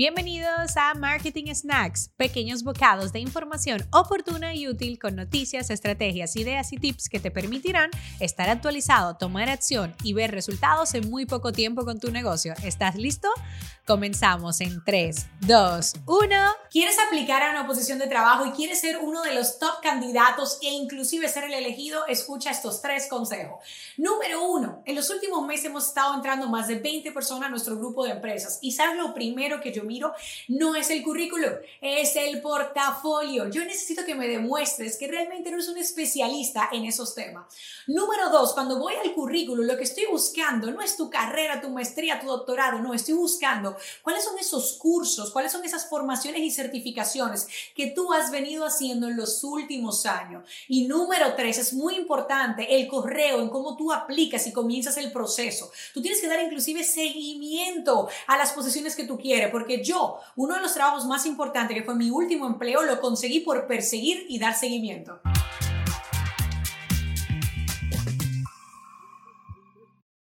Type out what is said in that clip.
Bienvenidos a Marketing Snacks, pequeños bocados de información oportuna y útil con noticias, estrategias, ideas y tips que te permitirán estar actualizado, tomar acción y ver resultados en muy poco tiempo con tu negocio. ¿Estás listo? Comenzamos en 3, 2, 1. ¿Quieres aplicar a una posición de trabajo y quieres ser uno de los top candidatos e inclusive ser el elegido? Escucha estos tres consejos. Número uno, en los últimos meses hemos estado entrando más de 20 personas a nuestro grupo de empresas y sabes lo primero que yo miro no es el currículum, es el portafolio. Yo necesito que me demuestres que realmente eres un especialista en esos temas. Número dos, cuando voy al currículum, lo que estoy buscando no es tu carrera, tu maestría, tu doctorado, no, estoy buscando cuáles son esos cursos, cuáles son esas formaciones y certificaciones que tú has venido haciendo en los últimos años. Y número tres, es muy importante el correo, en cómo tú aplicas y comienzas el proceso. Tú tienes que dar inclusive seguimiento a las posiciones que tú quieres, porque yo, uno de los trabajos más importantes, que fue mi último empleo, lo conseguí por perseguir y dar seguimiento.